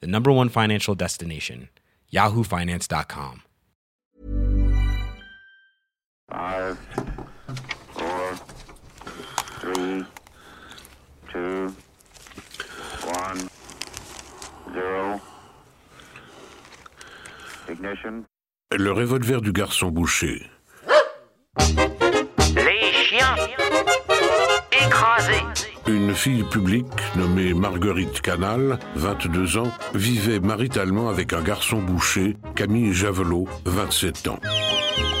the number one financial destination, yahoofinance.com. Five, four, three, two, one, zero. Ignition. Le revolver du garçon boucher. Les chiens écrasés. Une fille publique nommée Marguerite Canal, 22 ans, vivait maritalement avec un garçon boucher, Camille Javelot, 27 ans.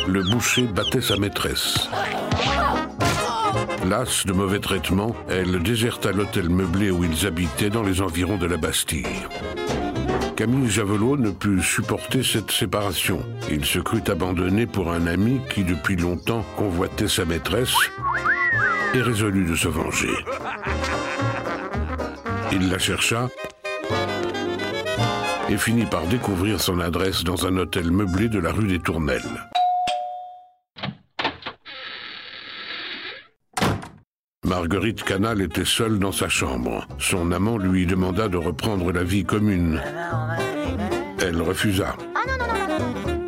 Le boucher battait sa maîtresse. Lasse de mauvais traitements, elle déserta l'hôtel meublé où ils habitaient dans les environs de la Bastille. Camille Javelot ne put supporter cette séparation. Il se crut abandonné pour un ami qui depuis longtemps convoitait sa maîtresse et résolut de se venger. Il la chercha et finit par découvrir son adresse dans un hôtel meublé de la rue des Tournelles. Marguerite Canal était seule dans sa chambre. Son amant lui demanda de reprendre la vie commune. Elle refusa.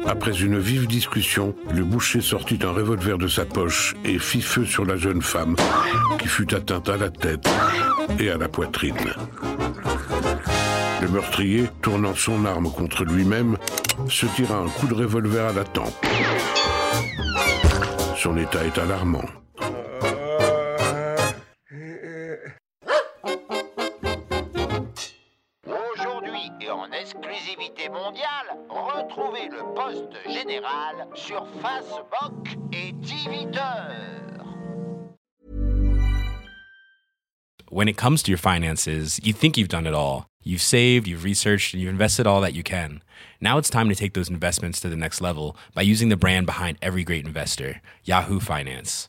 Après une vive discussion, le boucher sortit un revolver de sa poche et fit feu sur la jeune femme, qui fut atteinte à la tête et à la poitrine. Le meurtrier, tournant son arme contre lui-même, se tira un coup de revolver à la tempe. Son état est alarmant. Et en exclusivité mondiale, retrouvez le poste général sur Facebook et Twitter. When it comes to your finances, you think you've done it all. You've saved, you've researched, and you've invested all that you can. Now it's time to take those investments to the next level by using the brand behind every great investor, Yahoo Finance.